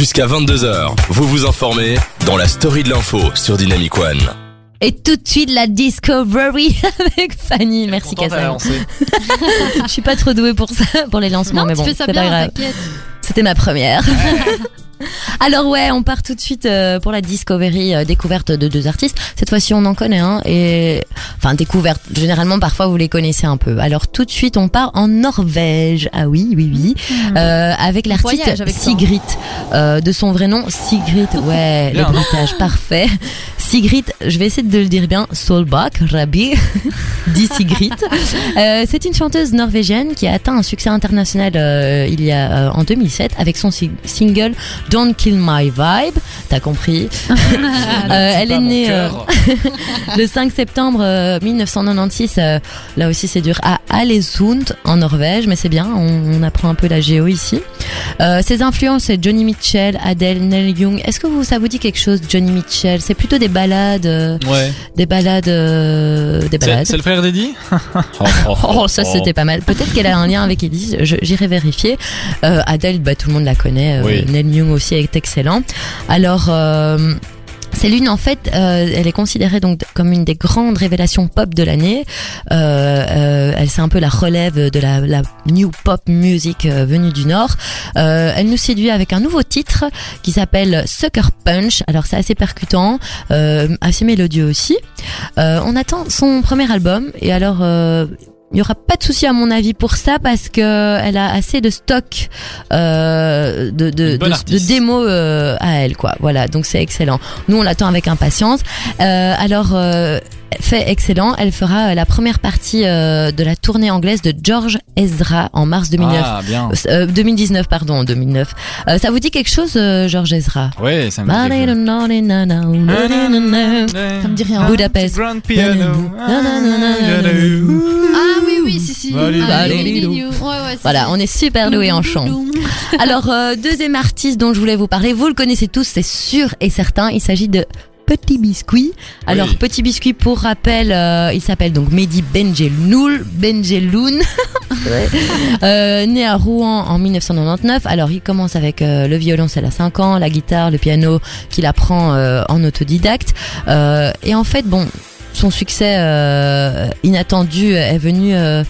Jusqu'à 22h, vous vous informez dans la story de l'info sur Dynamic One. Et tout de suite la Discovery avec Fanny. Merci Kassem. Je suis pas trop douée pour ça, pour les lancements, Non, mais tu bon, fais ça c'est pas bien, grave. t'inquiète. C'était ma première. Alors ouais, on part tout de suite euh, pour la Discovery euh, découverte de deux artistes. Cette fois-ci, on en connaît un et enfin découverte. Généralement, parfois vous les connaissez un peu. Alors tout de suite, on part en Norvège. Ah oui, oui, oui, Euh, avec l'artiste. Sigrid, euh, de son vrai nom Sigrid. Ouais, le bruitage parfait. Sigrid, je vais essayer de le dire bien. Solbak Rabi, dit Sigrid. Euh, c'est une chanteuse norvégienne qui a atteint un succès international euh, il y a euh, en 2007 avec son si- single Don't Kill My Vibe. T'as compris Euh, Elle est née euh, le 5 septembre euh, 1996. euh, là aussi, c'est dur à Alesund en Norvège, mais c'est bien. On, on apprend un peu la géo ici. Euh, ses influences, c'est Johnny Mitchell, Adele, Neil Young. Est-ce que vous, ça vous dit quelque chose, Johnny Mitchell? C'est plutôt des balades, euh, Ouais. des balades, euh, des C'est balades. c'est le frère d'Eddie? Oh, ça c'était pas mal. Peut-être qu'elle a un lien avec je- j'irai vérifier. Euh, Adele, bah, tout le monde la connaît. Euh, Oui. Neil Young aussi est excellent. Alors, euh, c'est l'une en fait, euh, elle est considérée donc comme une des grandes révélations pop de l'année. Euh, elle c'est un peu la relève de la, new pop music venue du Nord. Elle nous séduit avec un nouveau titre qui s'appelle Sucker Punch. Alors c'est assez percutant, assez mélodieux aussi. On attend son premier album et alors il y aura pas de souci à mon avis pour ça parce que elle a assez de stock euh, de, de, de, démos euh, à elle quoi. Voilà donc c'est excellent. Nous on l'attend avec impatience. Euh, alors euh, fait excellent. Elle fera euh, la première partie euh, de la tournée anglaise de George Ezra en mars 2009. Ah, bien. Euh, 2019 pardon 2009. Euh, ça vous dit quelque chose euh, George Ezra? Ouais, ça me dit quelque chose. Ça me dit rien. Budapest. Grand piano. Voilà, on est super doué en chant. Alors, euh, deuxième artiste dont je voulais vous parler, vous le connaissez tous, c'est sûr et certain, il s'agit de Petit Biscuit. Alors, Oui. Petit Biscuit, pour rappel, euh, il s'appelle donc Mehdi Benjeloul, Benjeloun, Ouais. Euh, né à Rouen en 1999. Alors, il commence avec euh, le violoncelle à 5 ans, la guitare, le piano, qu'il apprend euh, en autodidacte. Euh, et en fait, bon, son succès euh, inattendu est venu... euh,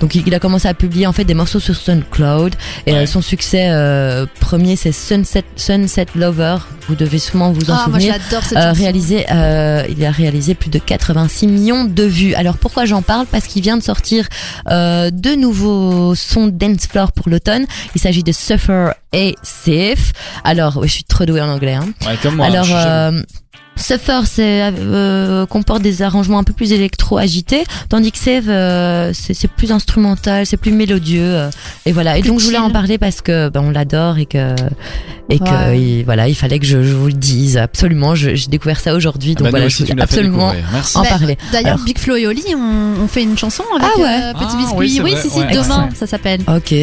donc il a commencé à publier en fait des morceaux sur SoundCloud et Ouais. euh, son succès euh, premier c'est Sunset Sunset Lover. Vous devez sûrement vous en Ah, moi souvenir. j'adore cette Euh, chanson. réalisé, euh, il a réalisé plus de 86 millions de vues. Alors pourquoi j'en parle? Parce qu'il vient de sortir euh, deux nouveaux sons dance floor pour l'automne. Il s'agit de Suffer et Safe. Alors, ouais, je suis trop douée en anglais. Hein. Ouais, comme moi. Alors, euh, Suffer, c'est euh, comporte des arrangements un peu plus électro agités, tandis que Save, euh, c'est c'est plus instrumental, c'est plus mélodieux, euh, et voilà. Et Plus donc je voulais en parler parce que ben, on l'adore et que et que voilà, il fallait que je, je vous le dise absolument. J'ai découvert ça aujourd'hui, Ah donc bah, nous voilà, aussi, je voulais absolument. Merci. en Bah, parler. D'ailleurs, Big Flo et Oli ont, ont fait une chanson avec Ah ouais. euh, Petit Ah, Biscuit. oui, c'est oui, si, si, Ouais, demain, ça s'appelle. Ok,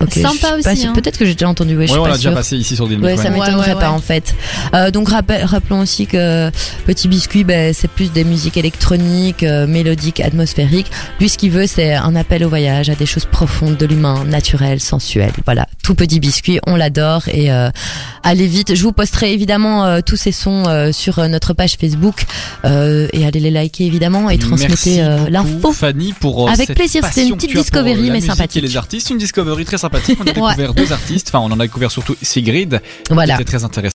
ok. Sympa aussi, hein. Peut-être que j'ai déjà entendu. Ouais, je Ouais, suis on pas l'a déjà passé ici sur des Ouais, ça m'étonnerait ouais, ouais. pas en fait. Euh, donc rappel- rappelons aussi que Petit Biscuit, ben, c'est plus des musiques électroniques, euh, mélodiques, atmosphériques. Lui, ce qu'il veut, c'est un appel au voyage, à des choses profondes de l'humain, naturel, sensuel. Voilà, tout Petit Biscuit, on l'adore et euh, allez vite. Je vous posterai évidemment euh, tous ces sons euh, sur euh, notre page Facebook euh, et allez les liker évidemment et transmettez euh, l'info. Fanny pour euh, Avec plaisir, c'était une petite discovery, mais sympathique. Et les artistes, une discovery très sympathique. On a découvert deux artistes. Enfin, on en a découvert surtout Sigrid, qui Voilà. était très intéressant.